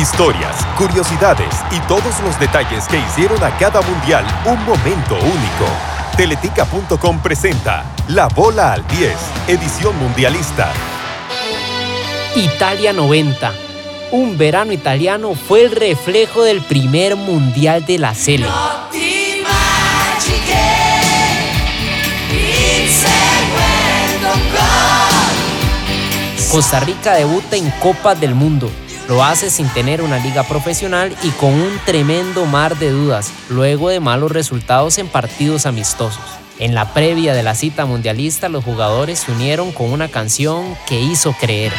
Historias, curiosidades y todos los detalles que hicieron a cada mundial un momento único. Teletica.com presenta La Bola al 10, edición mundialista. Italia 90. Un verano italiano fue el reflejo del primer mundial de la Sele. Costa Rica debuta en Copas del Mundo. Lo hace sin tener una liga profesional y con un tremendo mar de dudas, luego de malos resultados en partidos amistosos. En la previa de la cita mundialista, los jugadores se unieron con una canción que hizo creer.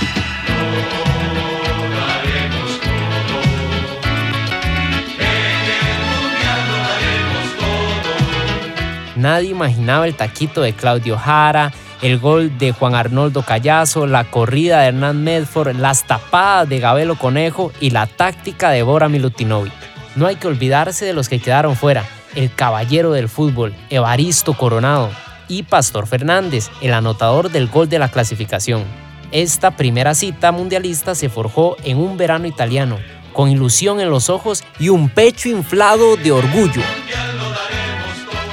Nadie imaginaba el taquito de Claudio Jara, el gol de Juan Arnoldo Callazo, la corrida de Hernán Medford, las tapadas de Gabelo Conejo y la táctica de Bora Milutinovic. No hay que olvidarse de los que quedaron fuera, el caballero del fútbol, Evaristo Coronado, y Pastor Fernández, el anotador del gol de la clasificación. Esta primera cita mundialista se forjó en un verano italiano, con ilusión en los ojos y un pecho inflado de orgullo.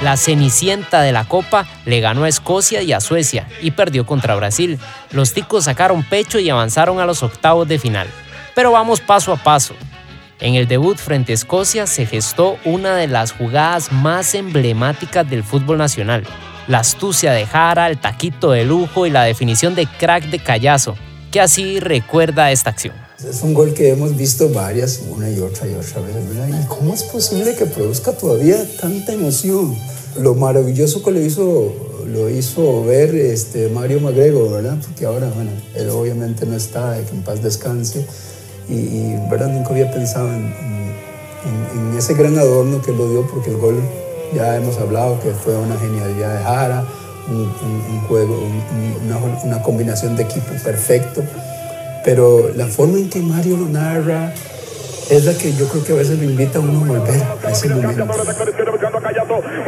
La cenicienta de la Copa le ganó a Escocia y a Suecia y perdió contra Brasil. Los ticos sacaron pecho y avanzaron a los octavos de final. Pero vamos paso a paso. En el debut frente a Escocia se gestó una de las jugadas más emblemáticas del fútbol nacional. La astucia de Jara, el taquito de lujo y la definición de crack de Callazo, que así recuerda esta acción. Es un gol que hemos visto varias, una y otra y otra vez. ¿Y cómo es posible que produzca todavía tanta emoción? Lo maravilloso que lo hizo, lo hizo ver este, Mario Magrego, ¿verdad? Porque ahora, bueno, él obviamente no está, que en paz descanse. Y, ¿verdad? Nunca había pensado en, en, ese gran adorno que lo dio, porque el gol, ya hemos hablado que fue una genialidad de Jara, un, juego, una, una combinación de equipo perfecto pero la forma en que Mario lo narra es la que yo creo que a veces lo invita a uno a volver a ese momento.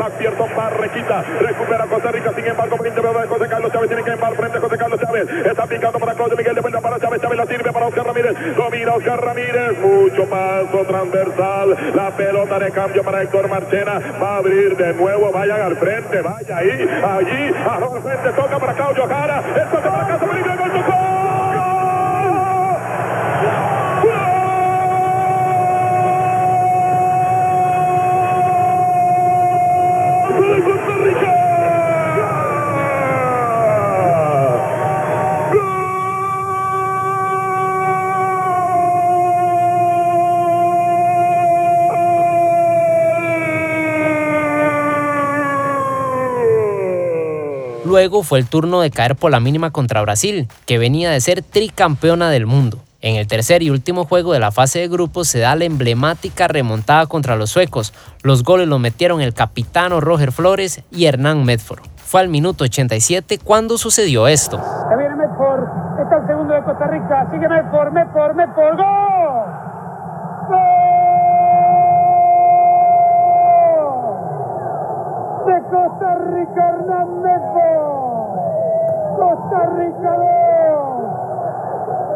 Abierto Barrequita, recupera Costa Rica, sin embargo, por interior de José Carlos Chávez, tiene que embar frente a José Carlos Chávez, está picando para Claudio Miguel, de vuelta para Chávez, Chávez la sirve para Oscar Ramírez, domina Oscar Ramírez, mucho paso transversal, la pelota de cambio para Héctor Marchena, va a abrir de nuevo, vaya al frente, vaya ahí, allí, a frente, toca para Claudio Jara, el toca para Casa Luego fue el turno de caer por la mínima contra Brasil, que venía de ser tricampeona del mundo. En el tercer y último juego de la fase de grupos se da la emblemática remontada contra los suecos. Los goles los metieron el capitano Roger Flores y Hernán Medford. Fue al minuto 87 cuando sucedió esto. Se viene Medford, está el segundo de Costa Rica, sigue Medford, Medford, Medford, ¡gol! ¡Gol! De Costa Rica, Hernán Medford. Costa Rica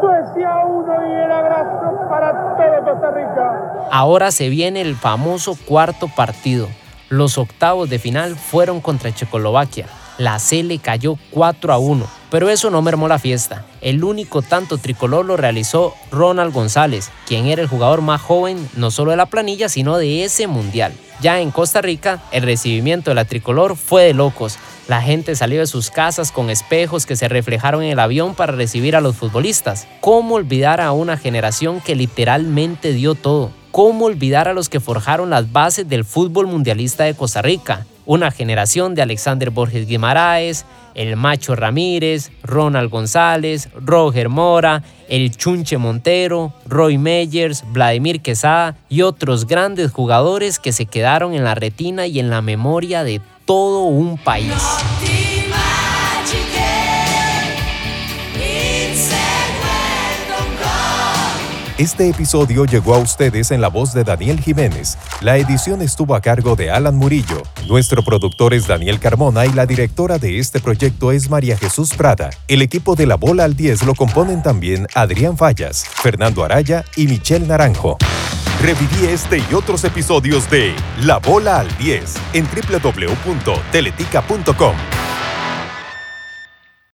2, Suecia 1 y el abrazo para todo Costa Rica. Ahora se viene el famoso cuarto partido. Los octavos de final fueron contra Checoslovaquia. La C le cayó 4 a 1, pero eso no mermó la fiesta. El único tanto tricolor lo realizó Ronald González, quien era el jugador más joven no solo de la planilla, sino de ese mundial. Ya en Costa Rica, el recibimiento de la tricolor fue de locos. La gente salió de sus casas con espejos que se reflejaron en el avión para recibir a los futbolistas. ¿Cómo olvidar a una generación que literalmente dio todo? ¿Cómo olvidar a los que forjaron las bases del fútbol mundialista de Costa Rica? Una generación de Alexander Borges Guimaraes, el Macho Ramírez, Ronald González, Roger Mora, el Chunche Montero, Roy Meyers, Vladimir Quesada y otros grandes jugadores que se quedaron en la retina y en la memoria de todo un país. Este episodio llegó a ustedes en la voz de Daniel Jiménez. La edición estuvo a cargo de Alan Murillo. Nuestro productor es Daniel Carmona y la directora de este proyecto es María Jesús Prada. El equipo de La Bola al 10 lo componen también Adrián Fallas, Fernando Araya y Michelle Naranjo. Reviví este y otros episodios de La Bola al 10 en www.teletica.com.